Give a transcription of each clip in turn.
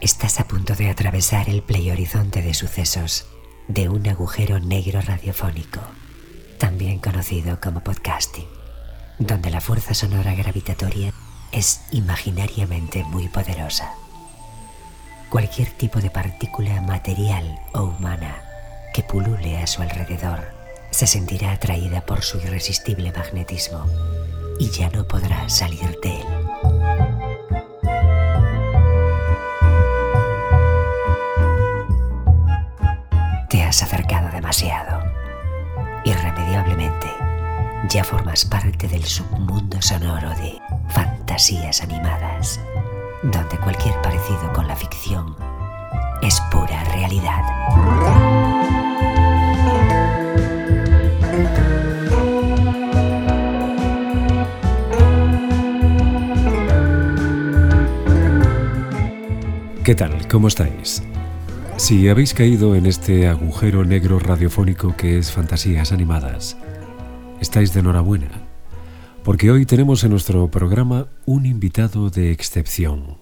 Estás a punto de atravesar el horizonte de sucesos de un agujero negro radiofónico, también conocido como podcasting, donde la fuerza sonora gravitatoria es imaginariamente muy poderosa. Cualquier tipo de partícula material o humana que pulule a su alrededor se sentirá atraída por su irresistible magnetismo y ya no podrá salir de él. Acercado demasiado. Irremediablemente, ya formas parte del submundo sonoro de fantasías animadas, donde cualquier parecido con la ficción es pura realidad. ¿Qué tal? ¿Cómo estáis? Si habéis caído en este agujero negro radiofónico que es Fantasías Animadas, estáis de enhorabuena, porque hoy tenemos en nuestro programa un invitado de excepción.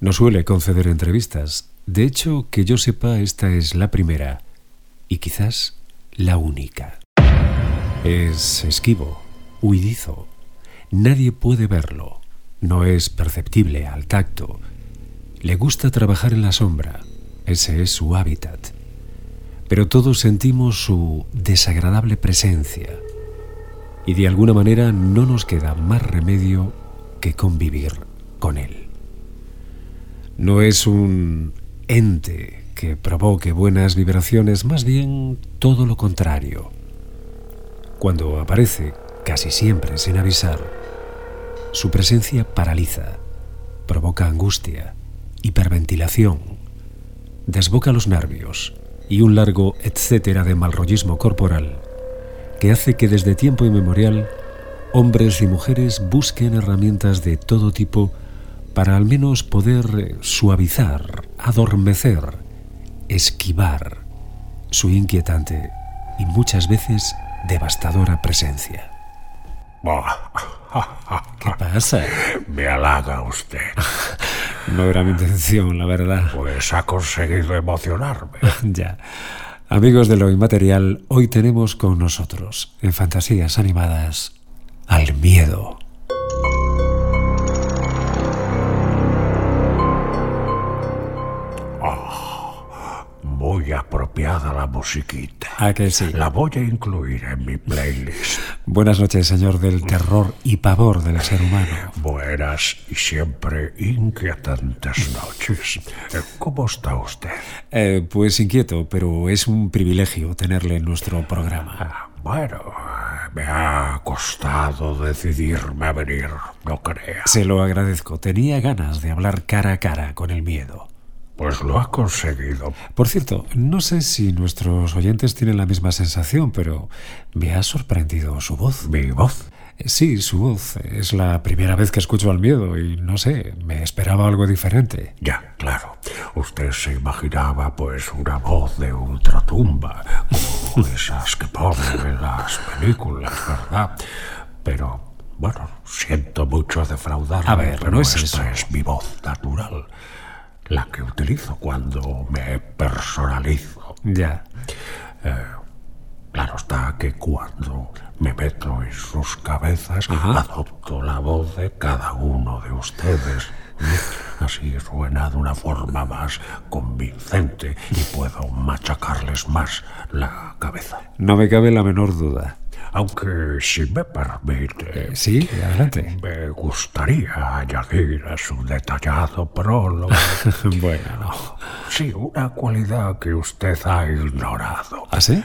No suele conceder entrevistas, de hecho, que yo sepa, esta es la primera y quizás la única. Es esquivo, huidizo, nadie puede verlo, no es perceptible al tacto, le gusta trabajar en la sombra, ese es su hábitat. Pero todos sentimos su desagradable presencia y de alguna manera no nos queda más remedio que convivir con él. No es un ente que provoque buenas vibraciones, más bien todo lo contrario. Cuando aparece, casi siempre sin avisar, su presencia paraliza, provoca angustia, hiperventilación, desboca los nervios y un largo etcétera de malrollismo corporal que hace que desde tiempo inmemorial hombres y mujeres busquen herramientas de todo tipo para al menos poder suavizar, adormecer, esquivar su inquietante y muchas veces devastadora presencia. ¿Qué pasa? Me halaga usted. No era mi intención, la verdad. Pues ha conseguido emocionarme. ya. Amigos de lo inmaterial, hoy tenemos con nosotros, en Fantasías Animadas, al miedo. Apropiada la musiquita. ¿A que sí? La voy a incluir en mi playlist. Buenas noches, señor del terror y pavor del ser humano. Buenas y siempre inquietantes noches. Eh, ¿Cómo está usted? Eh, pues inquieto, pero es un privilegio tenerle en nuestro programa. Ah, bueno, me ha costado decidirme a venir, no crea. Se lo agradezco. Tenía ganas de hablar cara a cara con el miedo. Pues lo ha conseguido. Por cierto, no sé si nuestros oyentes tienen la misma sensación, pero me ha sorprendido su voz. ¿Mi voz? Sí, su voz. Es la primera vez que escucho al miedo y no sé, me esperaba algo diferente. Ya, claro. Usted se imaginaba pues una voz de ultratumba, como esas que ponen en las películas, ¿verdad? Pero, bueno, siento mucho defraudarme, A ver, pero no es esta eso. es mi voz natural la que utilizo cuando me personalizo. Ya. Eh, claro está que cuando me meto en sus cabezas, Ajá. adopto la voz de cada uno de ustedes. Así suena de una forma más convincente y puedo machacarles más la cabeza. No me cabe la menor duda. Aunque, si me permite, Sí, adelante. me gustaría añadir a su detallado prólogo bueno, no. Sí, una cualidad que usted ha ignorado. ¿Ah, sí?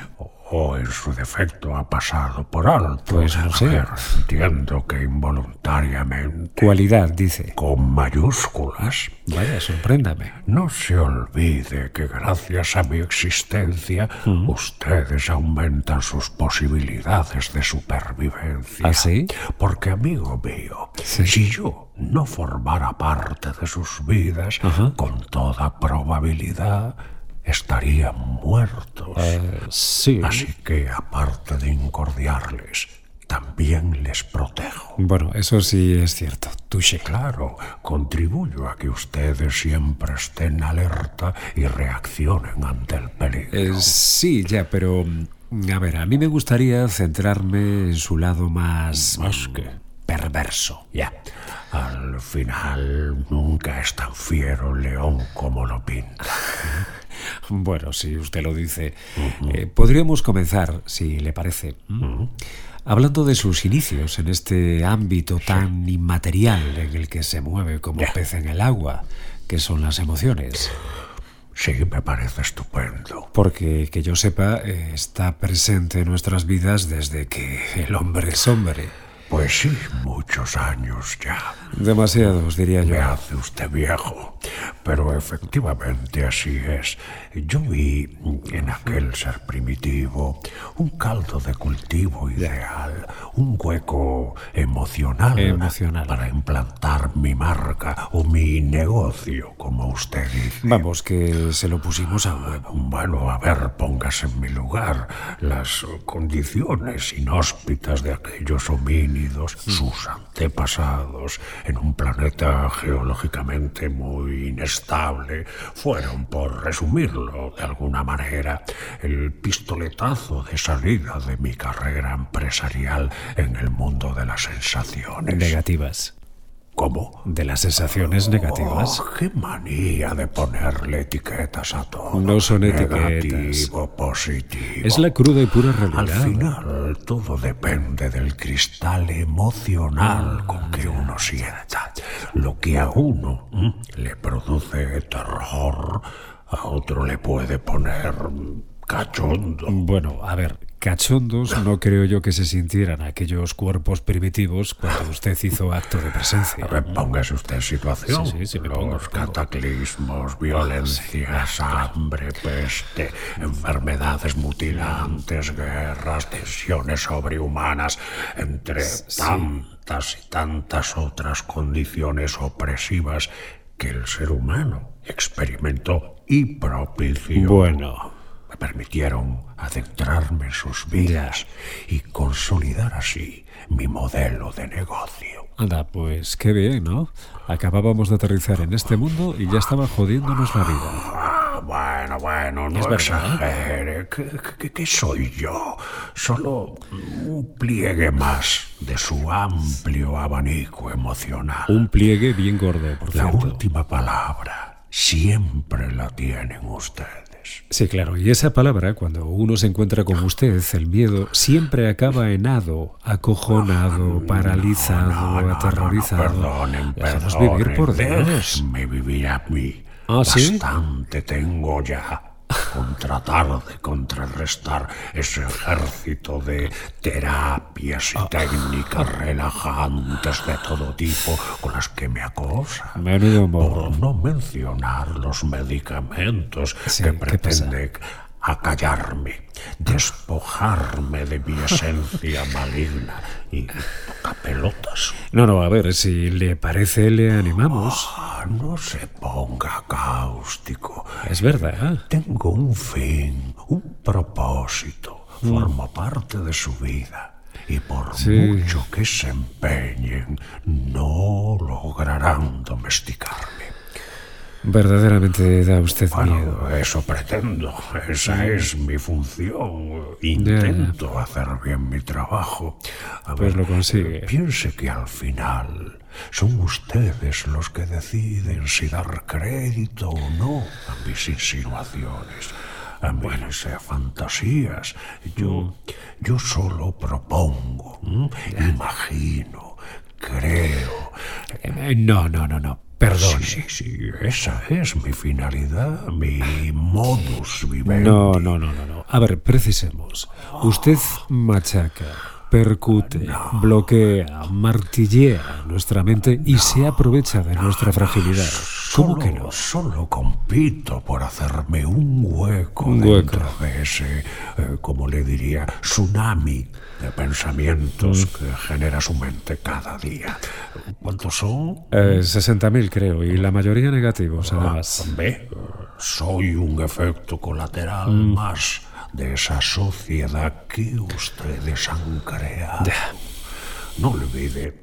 O en su defecto ha pasado por alto. Pues no sé. A ver, entiendo que involuntariamente, Cualidad, dice. con mayúsculas, Vaya, sorpréndame. no se olvide que gracias a mi existencia, ustedes aumentan sus posibilidades de supervivencia. ¿Ah, sí? Porque, amigo mío, Sí. si yo no formara parte de sus vidas, Ajá. con toda probabilidad estarían muertos. Eh, sí. Así que, aparte de incordiarles, también les protejo. Bueno, eso sí es cierto. Touché. Claro, contribuyo a que ustedes siempre estén alerta y reaccionen ante el peligro. Eh, sí, ya, pero... mm, A ver, a mí me gustaría centrarme en su lado más... Más que perverso. Ya. Al final nunca es tan fiero el león como lo pinta. Bueno, si usted lo dice. Eh, podríamos comenzar, si le parece, hablando de sus inicios en este ámbito tan inmaterial en el que se mueve como Ya. pez en el agua, que son las emociones. Sí, me parece estupendo. Porque, que yo sepa, eh, está presente en nuestras vidas desde que el hombre es hombre. Pues sí, muchos años ya. Demasiados, diría yo. Me hace usted viejo, pero efectivamente así es. Yo vi en aquel ser primitivo un caldo de cultivo ideal, un hueco emocional, Emocional. para implantar mi marca o mi negocio, como usted dice. Vamos, que se lo pusimos a huevo. Bueno, a ver, póngase en mi lugar. Las condiciones inhóspitas de aquellos homínidos, sus antepasados, en un planeta geológicamente muy inestable, fueron, por resumirlo de alguna manera, el pistoletazo de salida de mi carrera empresarial en el mundo de las sensaciones. Negativas. ¿Cómo? De las sensaciones negativas. Oh, qué manía de ponerle etiquetas a todo. No son etiquetas. Negativo, positivo. Es la cruda y pura Al realidad. final, todo depende del cristal emocional con que uno sienta. Lo que a uno le produce terror, a otro le puede poner cachondo. Bueno, a ver, cachondos no creo yo que se sintieran aquellos cuerpos primitivos cuando usted hizo acto de presencia. A ver, póngase usted en situación. Sí, sí, sí, me Los pongo. cataclismos, violencias, hambre, peste, enfermedades mutilantes, guerras, tensiones sobrehumanas, entre tantas y tantas otras condiciones opresivas que el ser humano experimentó y propició. Bueno, Me permitieron adentrarme en sus vidas y consolidar así mi modelo de negocio. anda, pues qué bien, ¿no? Acabábamos de aterrizar en este mundo y ya estaba jodiéndonos la vida. Ah, bueno, bueno, no Es verdad. exagere. ¿Qué, qué- qué soy yo? Solo un pliegue más de su amplio abanico emocional. Un pliegue bien gordo, por La cierto. última palabra siempre la tienen ustedes. Sí, claro, y esa palabra, cuando uno se encuentra con usted, el miedo, siempre acaba en ado, acojonado, paralizado, No, no, no, aterrorizado. perdonen, perdonen. vivir, por Dios. Déjenme vivir a mí. ¿Ah, sí? Bastante tengo ya con tratar de contrarrestar ese ejército de terapias Ah. y técnicas relajantes de todo tipo con las que me morro. Por no mencionar los medicamentos Sí, que pretenden acallarme, despojarme de mi esencia maligna y toca pelotas. No, no, a ver, si le parece, le animamos. Ah, no se ponga cáustico. Es verdad. Tengo un fin, un propósito. Formo parte de su vida. Y por Sí. mucho que se empeñen, no lograrán domesticarme. Verdaderamente da usted miedo. Bueno, eso pretendo. Esa es mi función. Intento hacer bien mi trabajo. A Pues ver, lo consigue. Piense que al final son ustedes los que deciden si dar crédito o no a mis insinuaciones, a mis eh, fantasías. Yo, yo solo propongo, ¿m? imagino, creo. Eh, No, no, no, no. Perdón. Sí, sí, sí, esa es mi finalidad, mi modus vivendi. No, no, no, no, no. A ver, precisemos. Usted machaca, percute, bloquea, martillea nuestra mente y se aprovecha de nuestra fragilidad. ¿Cómo Solo- que no? Solo compito por hacerme un hueco Un dentro de ese, eh, como le diría, tsunami de pensamientos Mm. que genera su mente cada día. ¿Cuántos son? Eh, 60.000 creo, y la mayoría negativos, además. Ve, soy un efecto colateral Mm. más de esa sociedad que ustedes han creado. No olvide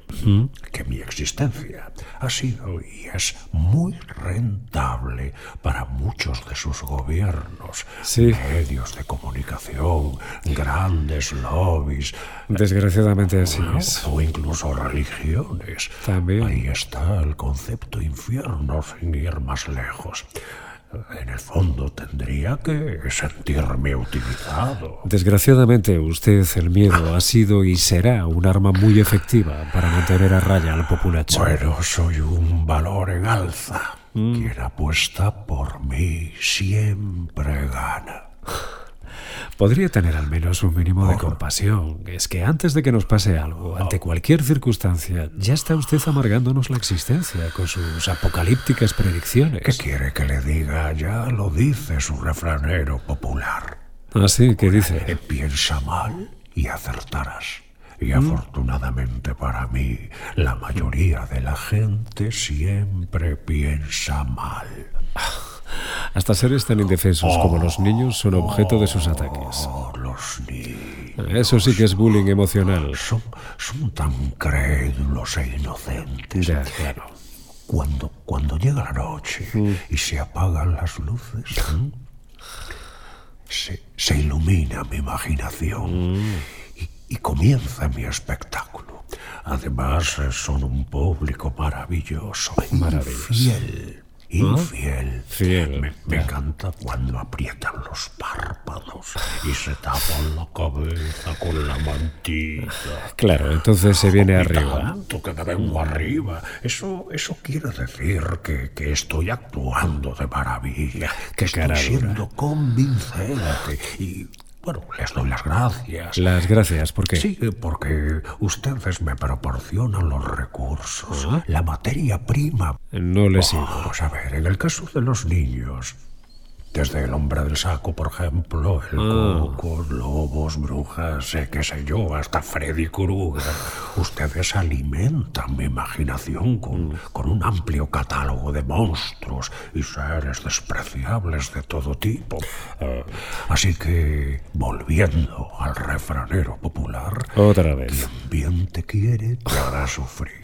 que mi existencia ha sido y es muy rentable para muchos de sus gobiernos, Sí. medios de comunicación, grandes lobbies, Desgraciadamente así es. o incluso religiones. También. Ahí está el concepto infierno sin ir más lejos. En el fondo tendría que sentirme utilizado. Desgraciadamente, usted, el miedo, ha sido y será un arma muy efectiva para mantener a raya al populacho. Bueno, soy un valor en alza. Quien apuesta por mí siempre gana. Podría tener al menos un mínimo de compasión. Es que antes de que nos pase algo, ante cualquier circunstancia, ya está usted amargándonos la existencia con sus apocalípticas ¿Qué predicciones. quiere que le diga? Ya lo dice su refranero popular. Así que Eh, dice, piensa mal y acertarás. Y afortunadamente para mí, la mayoría de la gente siempre piensa mal. Hasta seres tan indefensos como los niños son objeto de sus ataques. Oh, los niños Eso sí que es bullying emocional. son, son tan crédulos e inocentes. Ya, claro. Cuando, cuando llega la noche y se apagan las luces, ¿m? se, se ilumina mi imaginación y, y comienza mi espectáculo. Además, eh, son un público maravilloso, Maravilloso. infiel, infiel. Fiel, Me, me encanta cuando aprietan los párpados y se tapan la cabeza con la mantilla. Claro, entonces se viene Y arriba. tanto que me vengo arriba. Eso, eso quiere decir que, que estoy actuando de maravilla, que estoy cara dura. siendo convincente. Y bueno, les doy las gracias. Las gracias, porque Sí, porque ustedes me proporcionan los recursos, la materia prima. no le sigo. Vamos a ver, en el caso de los niños, desde el hombre del saco, por ejemplo, el coco, lobos, brujas, eh, qué sé yo, hasta Freddy Krueger, ustedes alimentan mi imaginación con, con un amplio catálogo de monstruos y seres despreciables de todo tipo. Eh, así que, volviendo al refranero popular, Otra vez. quien bien te quiere te hará sufrir.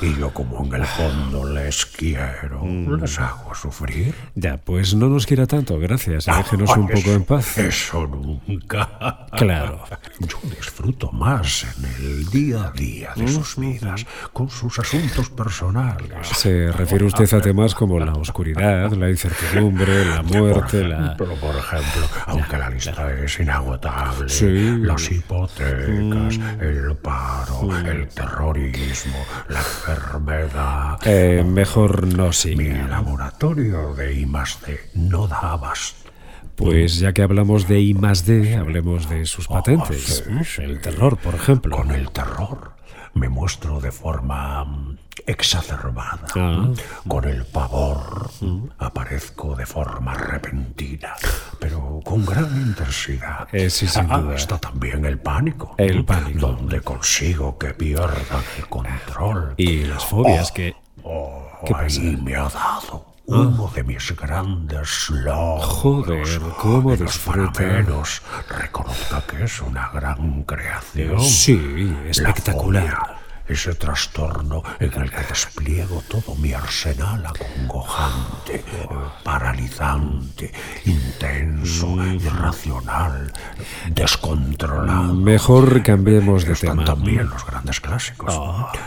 Y yo como en el fondo les quiero, les hago sufrir. Ya, pues no nos quiera tanto, gracias. Déjenos un Ay, poco eso- en paz. Eso nunca. Claro. Yo disfruto más en el día a día de sus vidas, con sus asuntos personales. Se refiere usted a temas como la oscuridad, la incertidumbre, la muerte, por la... ejemplo, por ejemplo, aunque la lista es inagotable, Sí. las hipotecas, el paro, el terrorismo, la enfermedad. Eh, mejor no Mi siga. laboratorio de I más D no da abasto. Pues ya que hablamos de I más D, hablemos de sus patentes. Oh, sí, El terror, por ejemplo. Con el terror me muestro de forma mm, exacerbada. Ah. Con el pavor aparezco de forma repentina, pero con gran intensidad. Eh, sí, sin Ah, duda. Está también el pánico. El pánico. Donde consigo que pierdan el control. Y las fobias que... Oh, ¿Qué ahí me ha dado uno de mis grandes logros. Joder, cómo En los reconozca que es una gran creación. Sí, La espectacular. Ese trastorno en el que despliego todo mi arsenal acongojante, paralizante, intenso, irracional, descontrolado. Mejor cambiemos de Están tema. también los grandes clásicos.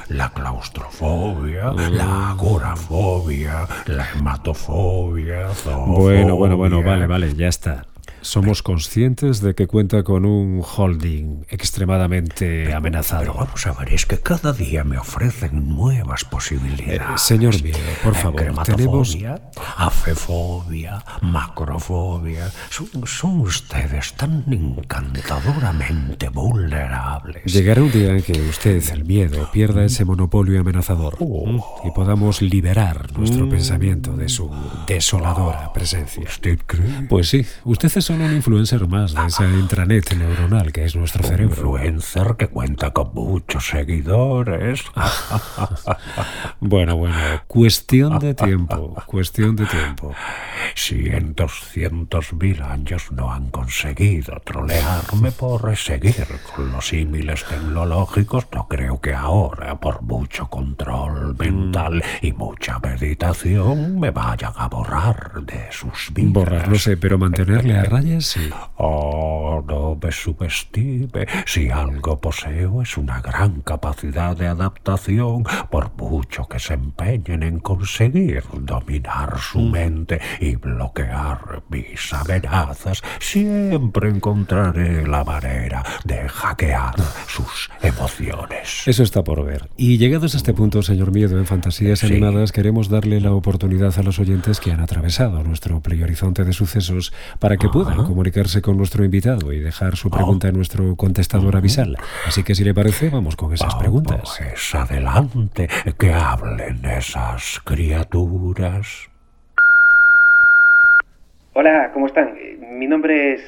La claustrofobia, la agorafobia, la hematofobia, Bueno, bueno, bueno, vale, vale, ya está. Somos conscientes de que cuenta con un holding extremadamente Pero amenazado. vamos a ver, es que cada día me ofrecen nuevas posibilidades. Eh, señor mío, por Eh, favor, crematofobia, afefobia, macrofobia. Son, son ustedes tan encantadoramente vulnerables. Llegará un día en que usted, el miedo, pierda ese monopolio amenazador Oh. y podamos liberar nuestro Mm. pensamiento de su desoladora presencia. ¿Usted cree? Pues sí, usted es son un influencer más de esa intranet neuronal que es nuestro Un cerebro. influencer que cuenta con muchos seguidores. Bueno, bueno, cuestión de tiempo, cuestión de tiempo. Si en 200.000 años no han conseguido trolearme por seguir con los símiles tecnológicos, no creo que ahora, por mucho control mental y mucha meditación, me vayan a borrar de sus vidas. Borrar, no sé, pero mantenerle a sí. Oh, no me subestime. Si algo poseo es una gran capacidad de adaptación, por mucho que se empeñen en conseguir dominar su mente y bloquear mis amenazas, siempre encontraré la manera de hackear sus emociones. Eso está por ver. Y llegados a este punto, señor Miedo, en Fantasías Sí. Animadas, queremos darle la oportunidad a los oyentes que han atravesado nuestro horizonte de sucesos para que puedan comunicarse con nuestro invitado y dejar su pregunta en nuestro contestador avisal. Así que si le parece, vamos con esas preguntas. Pues adelante, que hablen esas criaturas. Hola, ¿cómo están? Mi nombre es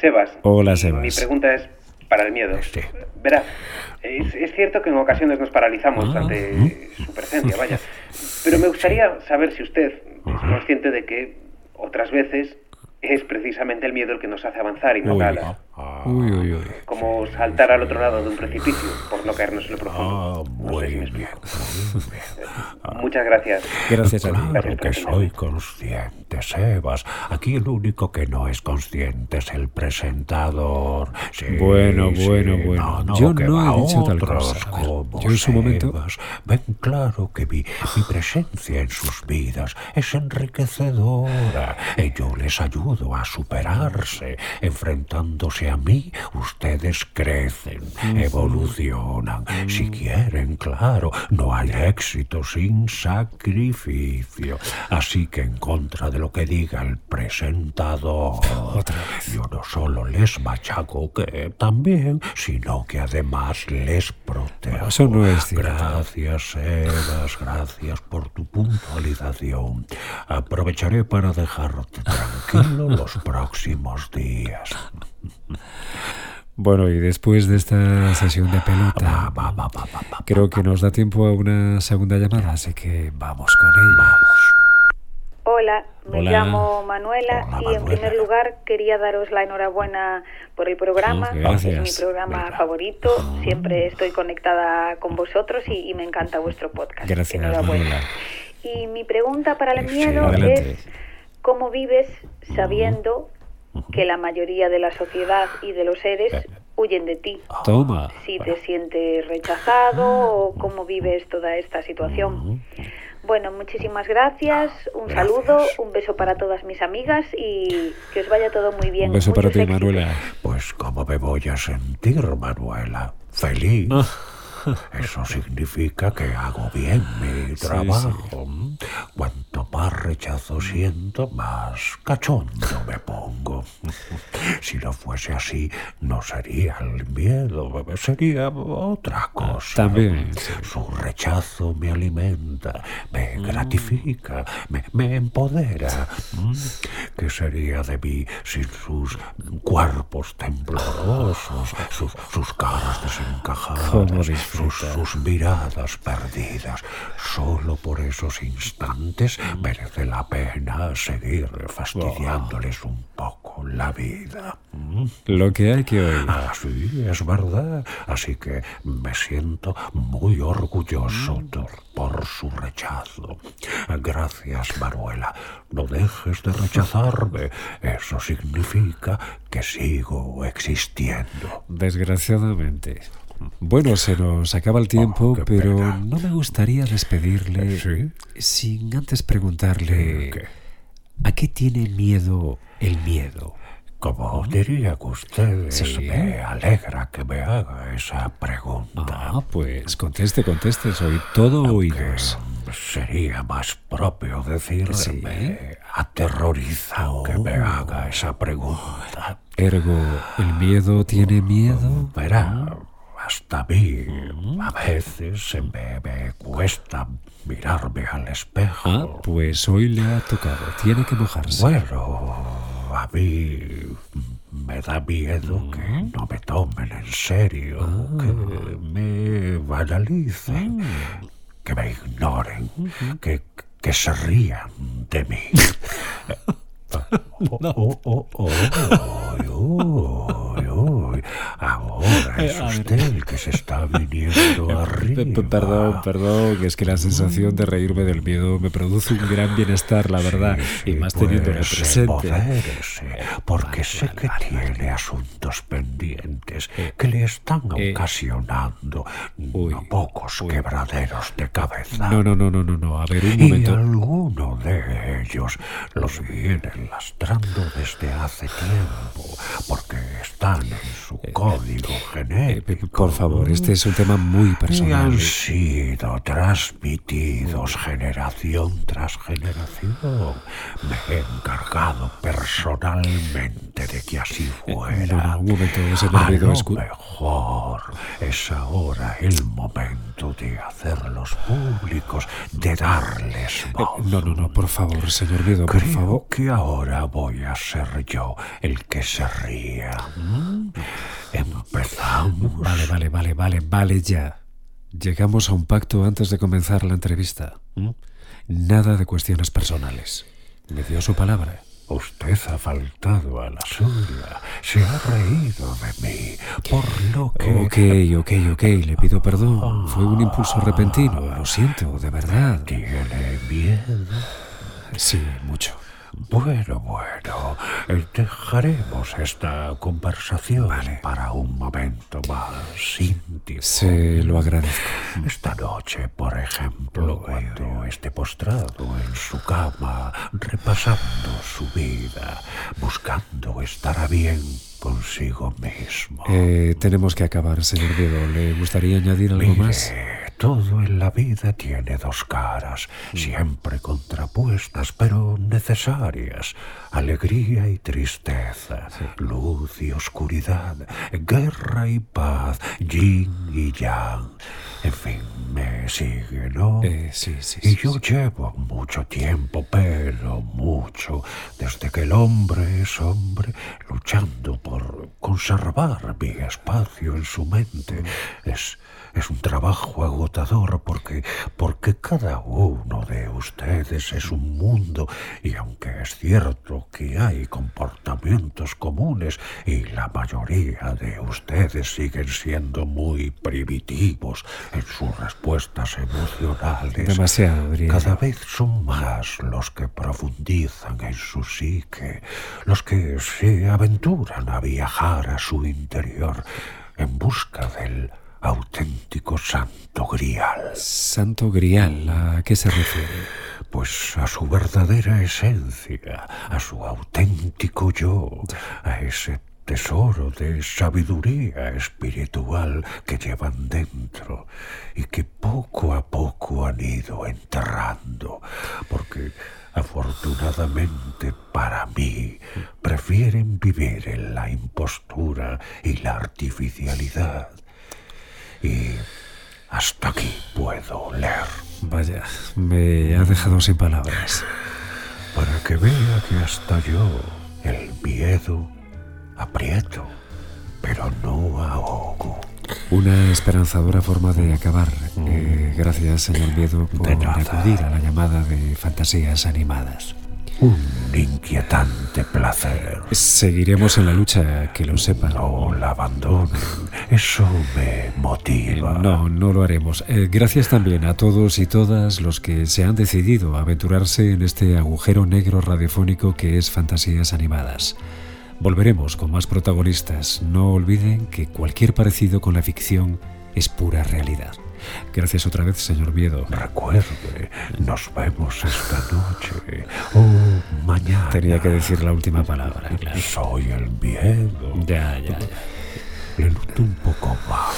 Sebas. Hola, Sebas. Mi pregunta es para el miedo. Sí. Verá, es, es cierto que en ocasiones nos paralizamos Ah. ante su presencia, vaya. Pero me gustaría saber si usted es consciente de que otras veces es precisamente el miedo el que nos hace avanzar y no Uy. galas. Uy, uy, uy. Como saltar al otro lado de un precipicio por no caernos en lo profundo. Ah, muy bien, muy bien. Muchas gracias. Gracias a ti. Claro que soy consciente, Sebas. Aquí el único que no es consciente es el presentador. Sí, Bueno, sí, bueno, bueno. no, Yo que no he dicho tal cosa. Como yo en su momento- Sebas. Ven claro que mi, mi presencia en sus vidas es enriquecedora. Y yo les ayudo a superarse. Enfrentándose a mí, ustedes crecen, evolucionan. Si quieren, claro, no hay éxito sin sacrificio. Así que en contra de lo que diga el presentador, Otra vez. yo no solo les machaco que también, sino que además les protejo. Eso no es cierto. Gracias, Sebas, gracias por tu puntualización. Aprovecharé para dejarte tranquilo los próximos días. Bueno, y después de esta sesión de pelota, Va, va, va, va, va, va. creo que nos da tiempo a una segunda llamada, así que vamos con ella. Hola, me Hola. llamo Manuela Hola, y en primer lugar quería daros la enhorabuena por el programa. Gracias. Es mi programa Venga. favorito. Siempre estoy conectada con vosotros y, y me encanta vuestro podcast. Gracias, Enhorabuena. Manuela. Y mi pregunta para el miedo es ¿cómo vives sabiendo que la mayoría de la sociedad y de los seres huyen de ti? Toma. si te sientes rechazado o cómo vives toda esta situación. Bueno, muchísimas gracias, un saludo, un beso para todas mis amigas y que os vaya todo muy bien. Un beso para Muchos ti, éxitos. Manuela. Pues cómo me voy a sentir, Manuela. Feliz. Ah. Eso significa que hago bien mi trabajo. Cuanto más rechazo siento, más cachondo me pongo. Si no fuese así, no sería el miedo, sería otra cosa. También, sí. Su rechazo me alimenta, me gratifica, me, me empodera. ¿Mm? ¿Qué sería de mí sin sus cuerpos temblorosos, sus, sus caras desencajadas, sus, sus miradas perdidas? Solo por esos instantes merece la pena seguir fastidiándoles un poco la vida. Lo que hay que oír. Ah, sí, es verdad. Así que me siento muy orgulloso por, su rechazo. Gracias, Manuela. No dejes de rechazarme. Eso significa que sigo existiendo. Desgraciadamente. Bueno, se nos acaba el tiempo, Oh, qué pero pena. no me gustaría despedirle ¿Sí? sin antes preguntarle ¿Qué? ¿A qué tiene miedo el miedo? Como diría que usted, Sí. me alegra que me haga esa pregunta. Ah, pues conteste, conteste, soy todo oídos. sería más propio decirme Sí. aterroriza que me haga esa pregunta. Ergo, ¿el miedo tiene miedo? Verá, hasta a mí a veces se me, me cuesta mirarme al espejo. Ah, pues hoy le ha tocado, tiene que mojarse. Bueno, a mí me da miedo que no me tomen en serio, que me banalicen, que me ignoren, que, que se rían de mí. Oh, oh, oh, oh, oh, oh, oh. Ahora es usted el que se está viniendo arriba. Perdón, perdón, es que la sensación de reírme del miedo me produce un gran bienestar, la verdad, Sí, y más teniéndolo pues, presente. empodérese, porque sé que tiene asuntos pendientes que le están eh, ocasionando uy, no pocos uy. quebraderos de cabeza. No, no, no, no, no, no, a ver, un Y momento. alguno de ellos los vienen lastrando desde hace tiempo, porque están en código Eh, genético. p- por favor, este es un tema muy Y personal. han sido transmitidos generación tras generación. Me he encargado personalmente de que así fuera. Eh, No, un momento, señor A lo mejor es ahora el momento de hacerlos públicos, de darles Eh, voz. No, no, no, por favor, señor Guido, por Creo favor. que ahora voy a ser yo el que se ría. ¿Mm? Empezamos. Vale, vale, vale, vale, vale ya. Llegamos a un pacto antes de comenzar la entrevista. ¿m? Nada de cuestiones personales. Me dio su palabra. Usted ha faltado a la suya. Se ha reído de mí. Por lo que Ok, ok, ok, le pido perdón. Fue un impulso repentino, lo siento, de verdad. tiene miedo. Sí, mucho. Bueno, bueno, eh, dejaremos esta conversación para un momento más íntimo. Se lo agradezco. Esta noche, por ejemplo, cuando esté postrado en su cama, repasando su vida, buscando estar a bien consigo mismo. Eh, tenemos que acabar, señor Guido. ¿Le gustaría añadir algo más? Mire, todo en la vida tiene dos caras, siempre contrapuestas, pero necesarias. Alegría y tristeza, luz y oscuridad, guerra y paz, yin y yang. En fin, me sigue, ¿no? Eh, sí, sí, Y sí. yo sí. llevo mucho tiempo, pero mucho, desde que el hombre es hombre, luchando por conservar mi espacio en su mente. Es, es un trabajo agotador porque, porque cada uno de ustedes es un mundo y aunque es cierto que hay comportamientos comunes y la mayoría de ustedes siguen siendo muy primitivos en sus respuestas emocionales, Demasiado, cada vez son más los que profundizan en su psique, los que se aventuran a viajar a su interior en busca del auténtico santo grial, Santo Grial, ¿a qué se refiere? pues a su verdadera esencia, a su auténtico yo, a ese tesoro de sabiduría espiritual que llevan dentro y que poco a poco han ido enterrando, porque afortunadamente para mí prefieren vivir en la impostura y la artificialidad. Y hasta aquí puedo leer. Vaya, me ha dejado sin palabras. para que vea que hasta yo el miedo aprieto, pero no ahogo. Una esperanzadora forma de acabar. Eh, gracias, señor Miedo, por acudir a la llamada de fantasías animadas. Un inquietante placer. Seguiremos en la lucha, que lo sepan. No la abandonen, eso me motiva. No, no lo haremos. Eh, gracias también a todos y todas los que se han decidido a aventurarse en este agujero negro radiofónico que es Fantasías Animadas. Volveremos con más protagonistas. No olviden que cualquier parecido con la ficción es pura realidad. Gracias otra vez, señor Miedo. Recuerde, nos vemos esta noche o mañana. Tenía que decir la última palabra, claro. Soy el miedo. Ya, ya, ya. Le noto un poco bajo.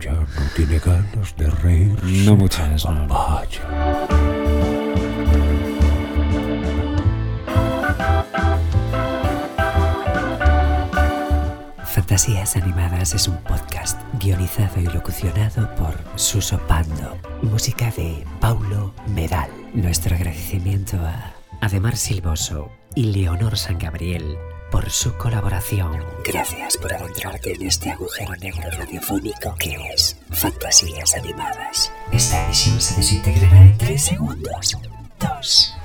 Ya no tiene ganas de reírse. No muchas, no. Vaya. Fantasías Animadas es un podcast guionizado y locucionado por Suso Pando. Música de Paulo Medal. Nuestro agradecimiento a Ademar Silvoso, y Leonor San Gabriel por su colaboración. Gracias por adentrarte en este agujero negro radiofónico que es Fantasías Animadas. Esta emisión se desintegrará en 3 segundos. 2